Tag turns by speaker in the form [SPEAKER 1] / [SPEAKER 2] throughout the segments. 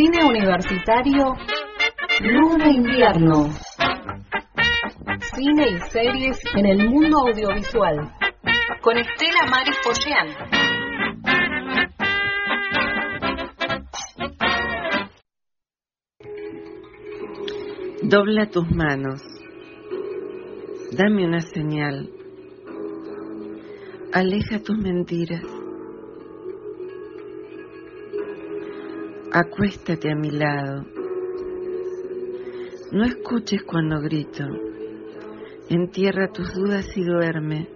[SPEAKER 1] Cine universitario Luna Invierno. Cine y series en el mundo audiovisual. Con Estela Maris Pollán.
[SPEAKER 2] Dobla tus manos. Dame una señal. Aleja tus mentiras. Acuéstate a mi lado. No escuches cuando grito. Entierra tus dudas y duerme.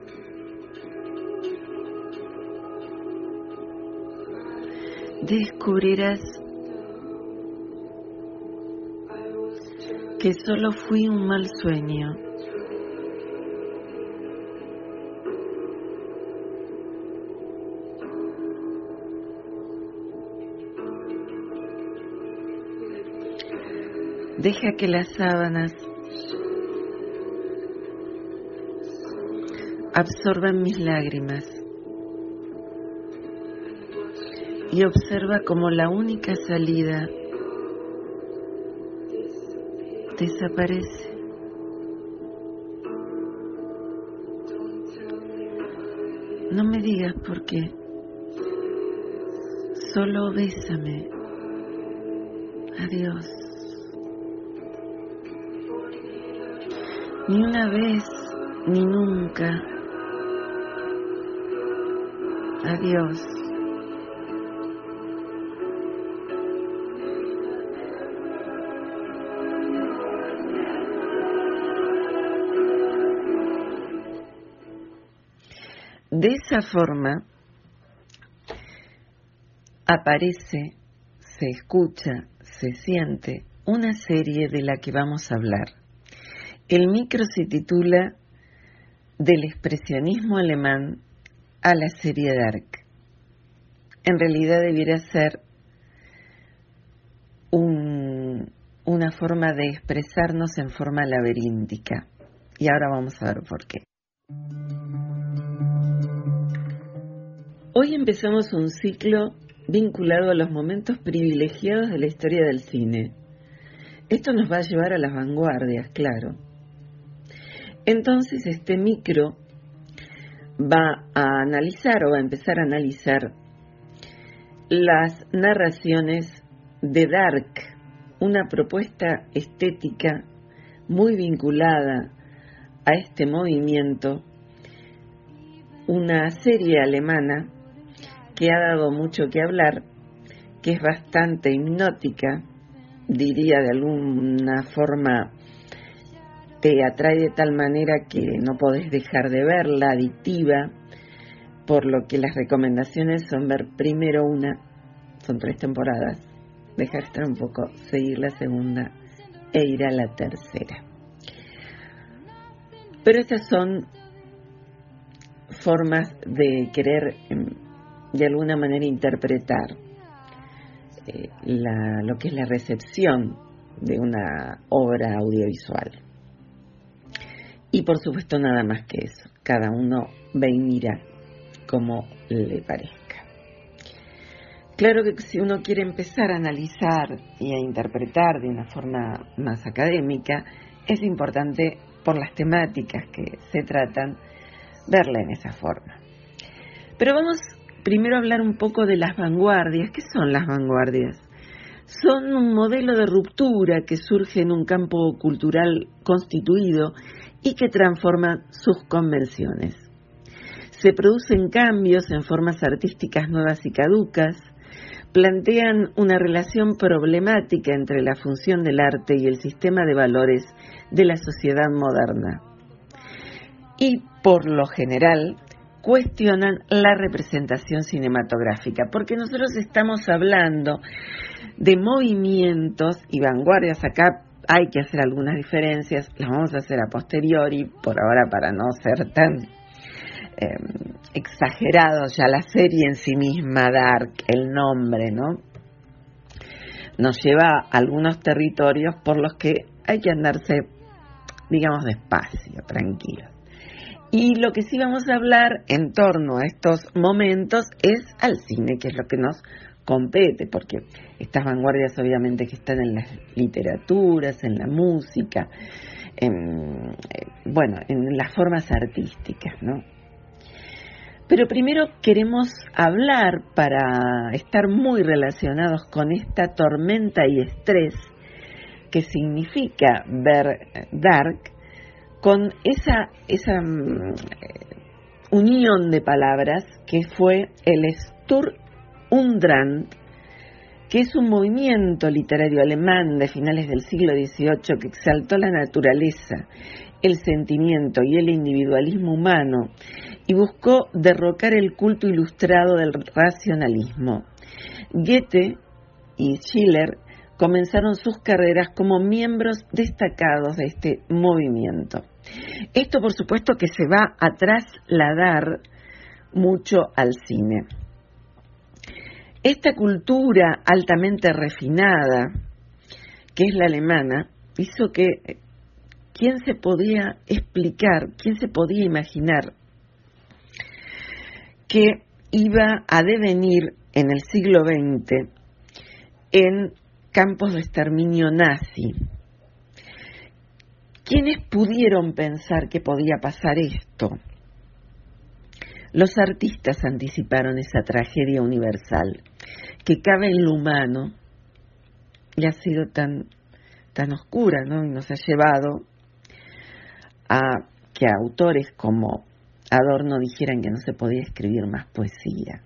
[SPEAKER 2] Descubrirás que solo fui un mal sueño. Deja que las sábanas absorban mis lágrimas y observa como la única salida desaparece. No me digas por qué, solo bésame. Adiós. Ni una vez, ni nunca. Adiós. De esa forma aparece, se escucha, se siente una serie de la que vamos a hablar. El micro se titula Del expresionismo alemán a la serie Dark. En realidad debiera ser un, una forma de expresarnos en forma laberíntica. Y ahora vamos a ver por qué. Hoy empezamos un ciclo vinculado a los momentos privilegiados de la historia del cine. Esto nos va a llevar a las vanguardias, claro. Entonces este micro va a analizar o va a empezar a analizar las narraciones de Dark, una propuesta estética muy vinculada a este movimiento, una serie alemana que ha dado mucho que hablar, que es bastante hipnótica, diría de alguna forma, te atrae de tal manera que no podés dejar de verla, adictiva, por lo que las recomendaciones son ver primero una, son tres temporadas, dejar estar un poco, seguir la segunda e ir a la tercera. Pero estas son formas de querer de alguna manera interpretar eh, lo que es la recepción de una obra audiovisual. Y por supuesto nada más que eso, cada uno ve y mira como le parezca. Claro que si uno quiere empezar a analizar y a interpretar de una forma más académica, es importante por las temáticas que se tratan verla en esa forma. Pero vamos primero hablar un poco de las vanguardias. ¿Qué son las vanguardias? Son un modelo de ruptura que surge en un campo cultural constituido y que transforma sus convenciones. Se producen cambios en formas artísticas nuevas y caducas, plantean una relación problemática entre la función del arte y el sistema de valores de la sociedad moderna. Y por lo general cuestionan la representación cinematográfica, porque nosotros estamos hablando de movimientos y vanguardias acá hay que hacer algunas diferencias, las vamos a hacer a posteriori, por ahora para no ser tan eh, exagerados ya la serie en sí misma, Dark, el nombre, ¿no? Nos lleva a algunos territorios por los que hay que andarse, digamos, despacio, tranquilo. Y lo que sí vamos a hablar en torno a estos momentos es al cine, que es lo que nos compete, porque estas vanguardias obviamente que están en las literaturas, en la música, en, eh, bueno, en las formas artísticas, ¿no? Pero primero queremos hablar para estar muy relacionados con esta tormenta y estrés que significa ver Dark con esa, esa mm, unión de palabras que fue el Stur Undrand, que es un movimiento literario alemán de finales del siglo XVIII que exaltó la naturaleza, el sentimiento y el individualismo humano y buscó derrocar el culto ilustrado del racionalismo. Goethe y Schiller comenzaron sus carreras como miembros destacados de este movimiento. Esto por supuesto que se va a trasladar mucho al cine. Esta cultura altamente refinada, que es la alemana, hizo que quién se podía explicar, quién se podía imaginar que iba a devenir en el siglo XX en campos de exterminio nazi. ¿Quiénes pudieron pensar que podía pasar esto? Los artistas anticiparon esa tragedia universal que cabe en lo humano y ha sido tan, tan oscura, ¿no? Y nos ha llevado a que autores como Adorno dijeran que no se podía escribir más poesía.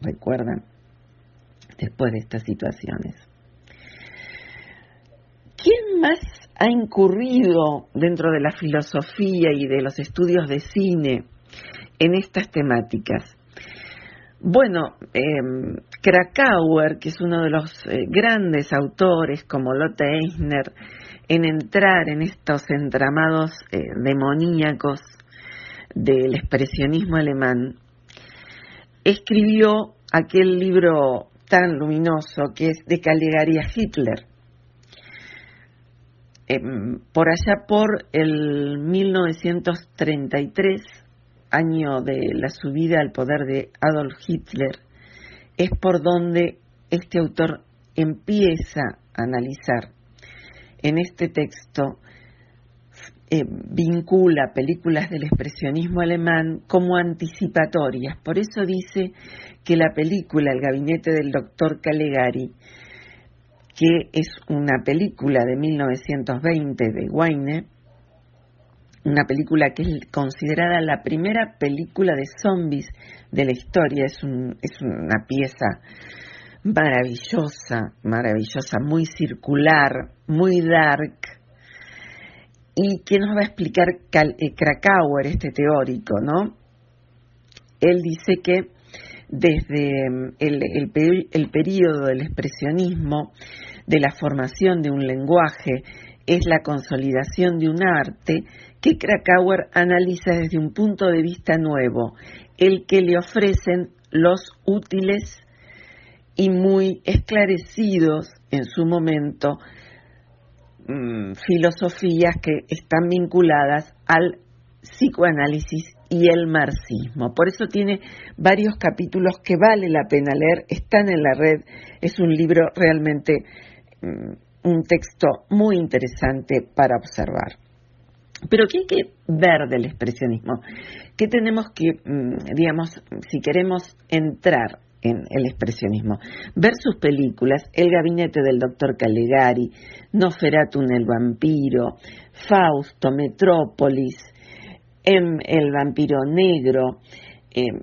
[SPEAKER 2] ¿Recuerdan? Después de estas situaciones. ¿Quién más ha incurrido dentro de la filosofía y de los estudios de cine en estas temáticas? Bueno, eh, Krakauer, que es uno de los eh, grandes autores como Lotte Eisner, en entrar en estos entramados eh, demoníacos del expresionismo alemán, escribió aquel libro tan luminoso que es de Caligari Hitler. Em, por allá por el 1933, año de la subida al poder de Adolf Hitler, es por donde este autor empieza a analizar en este texto eh, vincula películas del expresionismo alemán como anticipatorias. Por eso dice que la película El gabinete del doctor Calegari, que es una película de 1920 de Weine, una película que es considerada la primera película de zombies de la historia, es, es una pieza maravillosa, maravillosa, muy circular, muy dark. ¿Y quién nos va a explicar eh, Krakauer, este teórico, no? Él dice que desde mm, el periodo del expresionismo, de la formación de un lenguaje, es la consolidación de un arte que Krakauer analiza desde un punto de vista nuevo, el que le ofrecen los útiles y muy esclarecidos en su momento mm, filosofías que están vinculadas al psicoanálisis y el marxismo. Por eso tiene varios capítulos que vale la pena leer, están en la red, es un libro realmente mm, un texto muy interesante para observar. Pero ¿qué hay que ver del expresionismo? ¿Qué tenemos que, mm, digamos, si queremos entrar en el expresionismo. Ver sus películas, El gabinete del doctor Caligari, Noferatun el vampiro, Fausto, Metrópolis, em, El vampiro negro, em,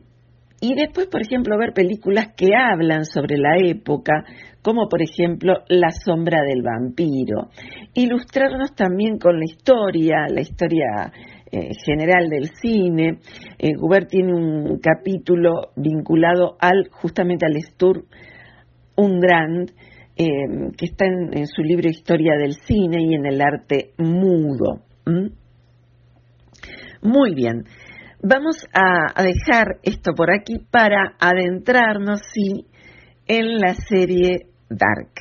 [SPEAKER 2] y después, por ejemplo, ver películas que hablan sobre la época, como por ejemplo La sombra del vampiro. Ilustrarnos también con la historia, la historia eh, general del cine. Eh, tiene un capítulo vinculado al justamente al Stur Undrand, eh, que está en, su libro Historia del Cine y en el arte mudo. Muy bien. Vamos a, dejar esto por aquí para adentrarnos, sí, en la serie Dark.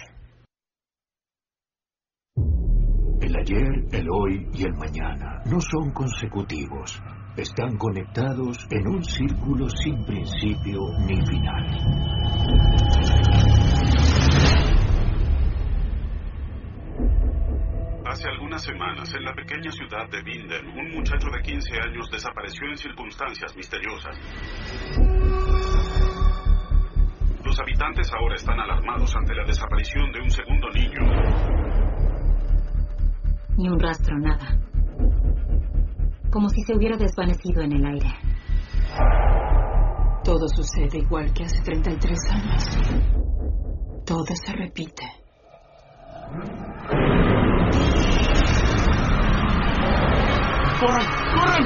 [SPEAKER 3] El ayer, el hoy y el mañana no son consecutivos. Están conectados en un círculo sin principio ni final.
[SPEAKER 4] Unas semanas, en la pequeña ciudad de Binden, un muchacho de 15 años desapareció en circunstancias misteriosas. Los habitantes ahora están alarmados ante la desaparición de un segundo niño.
[SPEAKER 5] Ni un rastro, nada. Como si se hubiera desvanecido en el aire.
[SPEAKER 1] Todo sucede igual que hace 33 años. Todo se repite.
[SPEAKER 4] ¡Corran! ¡Corran!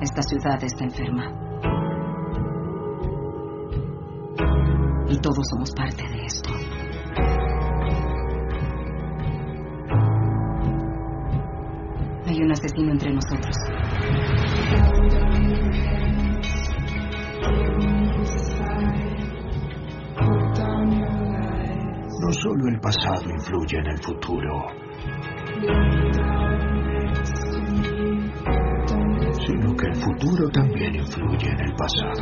[SPEAKER 5] Esta ciudad está enferma. Y todos somos parte de esto. Hay un asesino entre nosotros.
[SPEAKER 3] Solo el pasado influye en el futuro, sino que el futuro también influye en el pasado.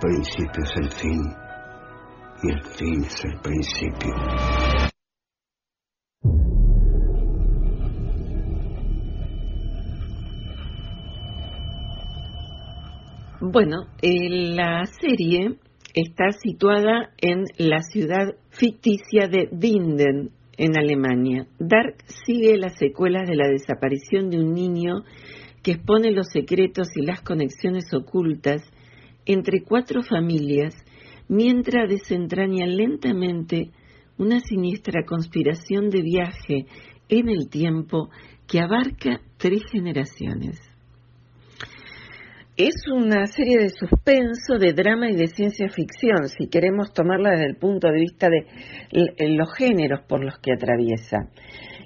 [SPEAKER 3] Principio es el fin y el fin es el principio.
[SPEAKER 2] Bueno, eh, la serie está situada en la ciudad ficticia de Winden, en Alemania. Dark sigue las secuelas de la desaparición de un niño que expone los secretos y las conexiones ocultas entre cuatro familias mientras desentraña lentamente una siniestra conspiración de viaje en el tiempo que abarca tres generaciones. Es una serie de suspenso, de drama y de ciencia ficción, si queremos tomarla desde el punto de vista de los géneros por los que atraviesa.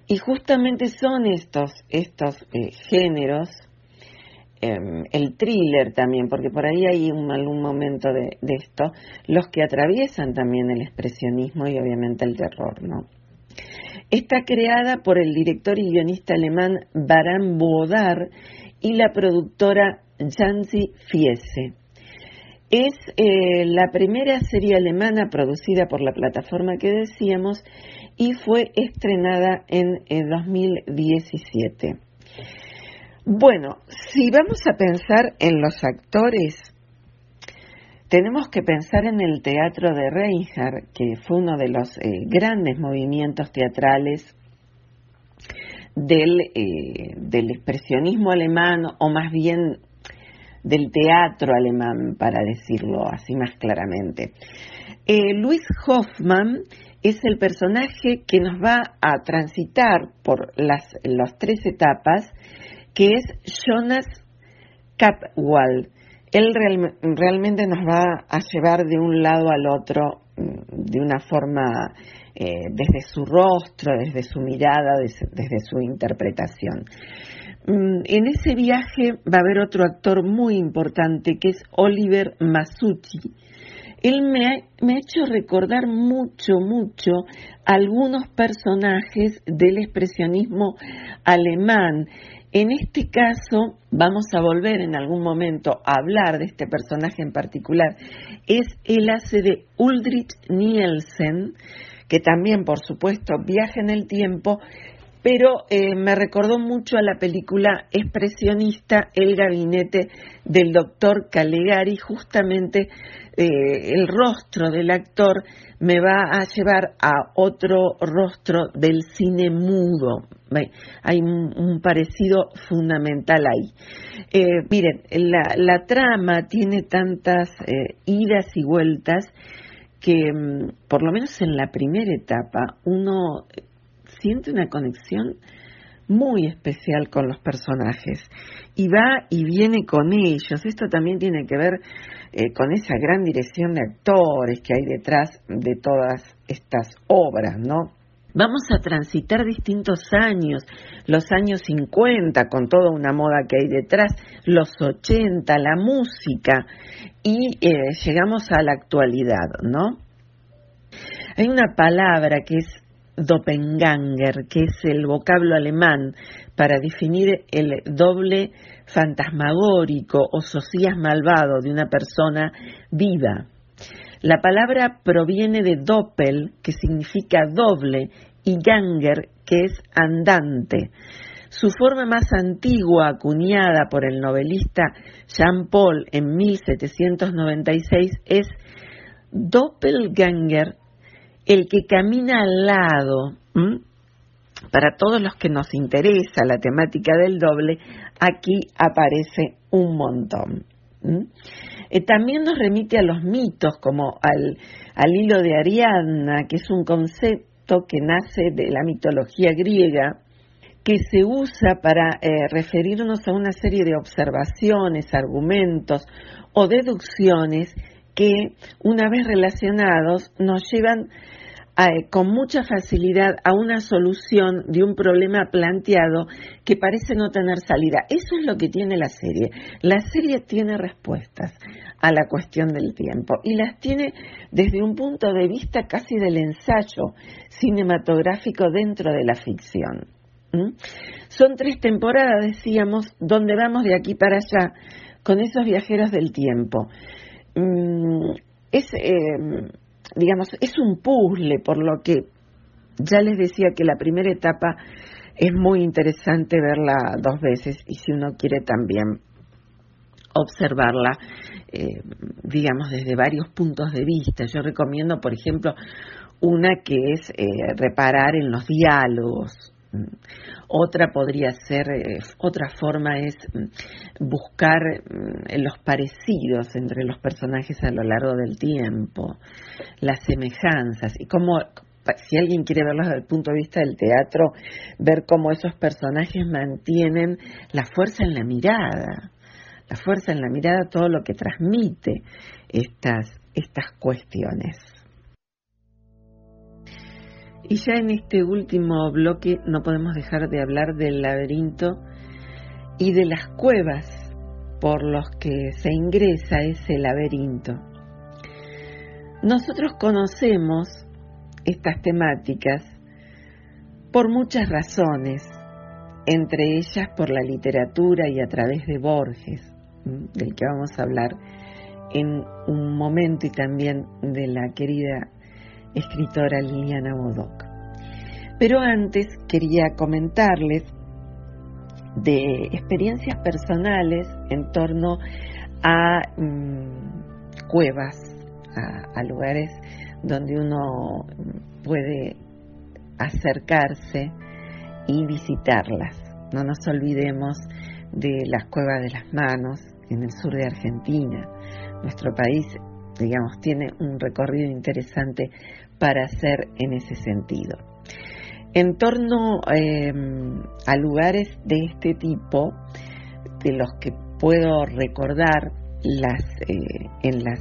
[SPEAKER 2] Y justamente son estos, estos eh, géneros, eh, el thriller también, porque por ahí hay un, algún momento de, esto, los que atraviesan también el expresionismo y obviamente el terror, ¿no? Está creada por el director y guionista alemán Baran Bodar y la productora Janzi Fiese. Es eh, la primera serie alemana producida por la plataforma que decíamos y fue estrenada en eh, 2017. Bueno, si vamos a pensar en los actores, tenemos que pensar en el teatro de Reinhardt, que fue uno de los eh, grandes movimientos teatrales del, eh, del expresionismo alemán, o más bien del teatro alemán, para decirlo así más claramente. Eh, Luis Hoffman es el personaje que nos va a transitar por las, las tres etapas, que es Jonas Kapwal. Él real, realmente nos va a llevar de un lado al otro de una forma eh, desde su rostro, desde su mirada, desde, su interpretación. En ese viaje va a haber otro actor muy importante que es Oliver Masucci. Él me ha, hecho recordar mucho, mucho algunos personajes del expresionismo alemán. En este caso, vamos a volver en algún momento a hablar de este personaje en particular. Es el hace de Ulrich Nielsen, que también, por supuesto, viaja en el tiempo, pero eh, me recordó mucho a la película expresionista El gabinete del doctor Calegari, justamente eh, el rostro del actor me va a llevar a otro rostro del cine mudo. Hay un, parecido fundamental ahí. Eh, miren, la, la, trama tiene tantas idas y vueltas que, por lo menos en la primera etapa, uno siente una conexión muy especial con los personajes y va y viene con ellos. Esto también tiene que ver eh, con esa gran dirección de actores que hay detrás de todas estas obras, ¿no? Vamos a transitar distintos años, los años 50 con toda una moda que hay detrás, los 80, la música y eh, llegamos a la actualidad, ¿no? Hay una palabra que es Doppelganger, que es el vocablo alemán para definir el doble fantasmagórico o socias malvado de una persona viva. La palabra proviene de Doppel, que significa doble, y Ganger, que es andante. Su forma más antigua, acuñada por el novelista Jean Paul en 1796, es Doppelganger, el que camina al lado. Para todos los que nos interesa la temática del doble, aquí aparece un montón. Eh, también nos remite a los mitos, como al, al hilo de Ariadna, que es un concepto que nace de la mitología griega, que se usa para eh, referirnos a una serie de observaciones, argumentos o deducciones que, una vez relacionados, nos llevan eh, con mucha facilidad a una solución de un problema planteado que parece no tener salida. Eso es lo que tiene la serie. La serie tiene respuestas a la cuestión del tiempo y las tiene desde un punto de vista casi del ensayo cinematográfico dentro de la ficción. Son tres temporadas, decíamos, donde vamos de aquí para allá con esos viajeros del tiempo. Mm, es eh, digamos, es un puzzle, por lo que ya les decía que la primera etapa es muy interesante verla dos veces y si uno quiere también observarla, eh, digamos, desde varios puntos de vista. Yo recomiendo, por ejemplo, una que es eh, reparar en los diálogos. Otra podría ser, eh, otra forma es mm, buscar mm, los parecidos entre los personajes a lo largo del tiempo, las semejanzas y cómo, si alguien quiere verlo desde el punto de vista del teatro, ver cómo esos personajes mantienen la fuerza en la mirada, la fuerza en la mirada, todo lo que transmite estas, estas cuestiones. Y ya en este último bloque no podemos dejar de hablar del laberinto y de las cuevas por los que se ingresa ese laberinto. Nosotros conocemos estas temáticas por muchas razones, entre ellas por la literatura y a través de Borges, del que vamos a hablar en un momento y también de la querida escritora Liliana Bodoc. Pero antes quería comentarles de experiencias personales en torno a mm, cuevas, a, lugares donde uno puede acercarse y visitarlas. No nos olvidemos de las cuevas de las manos en el sur de Argentina. Nuestro país, digamos, tiene un recorrido interesante para hacer en ese sentido. En torno em, a lugares de este tipo, de los que puedo recordar las, eh, en las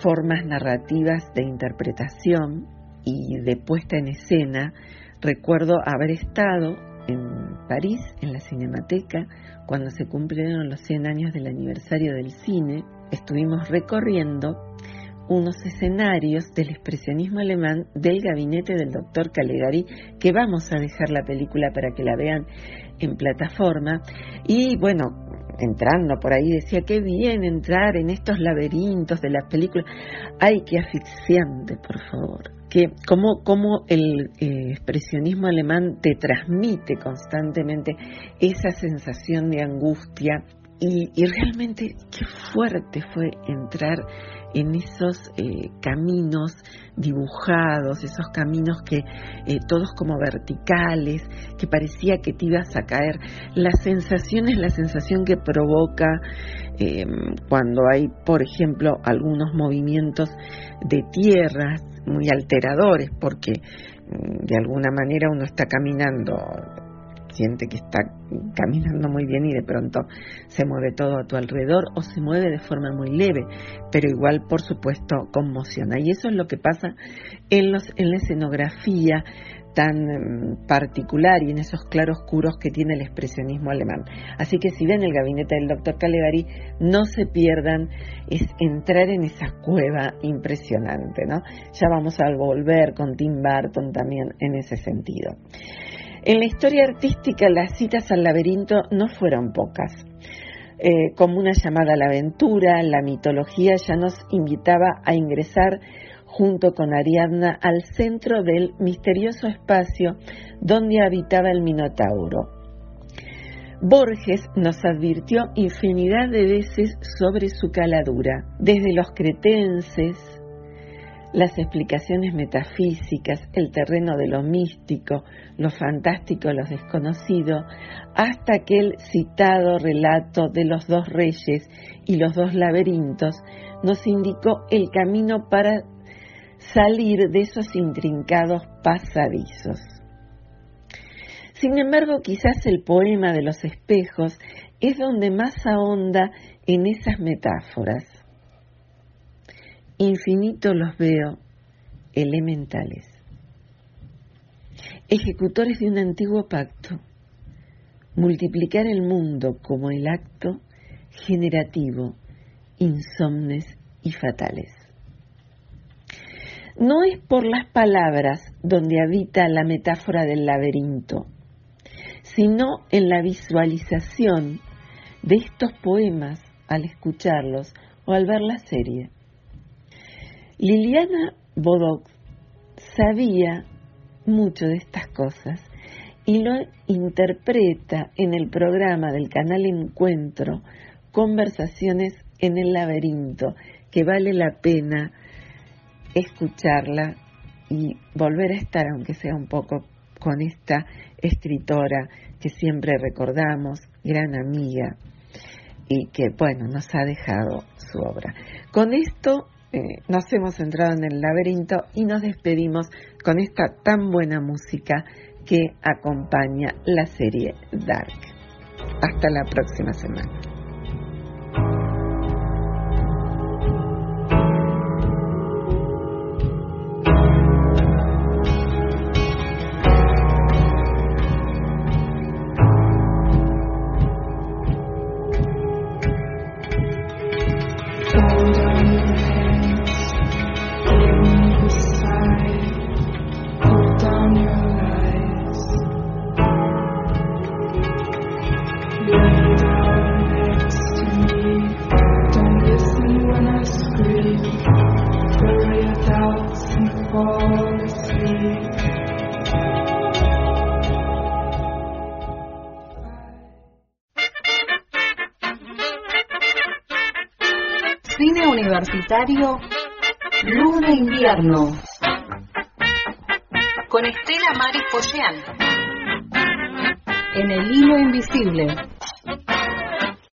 [SPEAKER 2] formas narrativas de interpretación y de puesta en escena, recuerdo haber estado en París, en la Cinemateca, cuando se cumplieron los 100 años del aniversario del cine, estuvimos recorriendo unos escenarios del expresionismo alemán del gabinete del doctor Calegari, que vamos a dejar la película para que la vean en plataforma. Y bueno, entrando por ahí decía, qué bien entrar en estos laberintos de las películas. Ay, qué asfixiante, por favor. Que como, como el eh, expresionismo alemán te transmite constantemente esa sensación de angustia y, y realmente qué fuerte fue entrar en esos eh, caminos dibujados, esos caminos que eh, todos como verticales, que parecía que te ibas a caer. La sensación es la sensación que provoca eh, cuando hay, por ejemplo, algunos movimientos de tierras muy alteradores, porque mm, de alguna manera uno está caminando siente que está caminando muy bien y de pronto se mueve todo a tu alrededor o se mueve de forma muy leve, pero igual por supuesto conmociona. Y eso es lo que pasa en, los, en la escenografía tan em, particular y en esos claroscuros que tiene el expresionismo alemán. Así que si ven el gabinete del doctor Calegari, no se pierdan, es entrar en esa cueva impresionante, ¿no? Ya vamos a volver con Tim Burton también en ese sentido. En la historia artística las citas al laberinto no fueron pocas. Eh, como una llamada a la aventura, la mitología ya nos invitaba a ingresar junto con Ariadna al centro del misterioso espacio donde habitaba el Minotauro. Borges nos advirtió infinidad de veces sobre su caladura, desde los cretenses, las explicaciones metafísicas, el terreno de lo místico, lo fantástico, lo desconocido, hasta aquel citado relato de los dos reyes y los dos laberintos, nos indicó el camino para salir de esos intrincados pasadizos. Sin embargo, quizás el poema de los espejos es donde más ahonda en esas metáforas. Infinito los veo elementales, ejecutores de un antiguo pacto, multiplicar el mundo como el acto generativo, insomnes y fatales. No es por las palabras donde habita la metáfora del laberinto, sino en la visualización de estos poemas al escucharlos o al ver la serie. Liliana Bodoc sabía mucho de estas cosas y lo interpreta en el programa del canal Encuentro, Conversaciones en el laberinto, que vale la pena escucharla y volver a estar, aunque sea un poco, con esta escritora que siempre recordamos, gran amiga, y que, bueno, nos ha dejado su obra. Con esto eh, nos hemos entrado en el laberinto y nos despedimos con esta tan buena música que acompaña la serie Dark. Hasta la próxima semana.
[SPEAKER 1] Universitario Luna Invierno. Con Estela Maris Pollán en el hilo invisible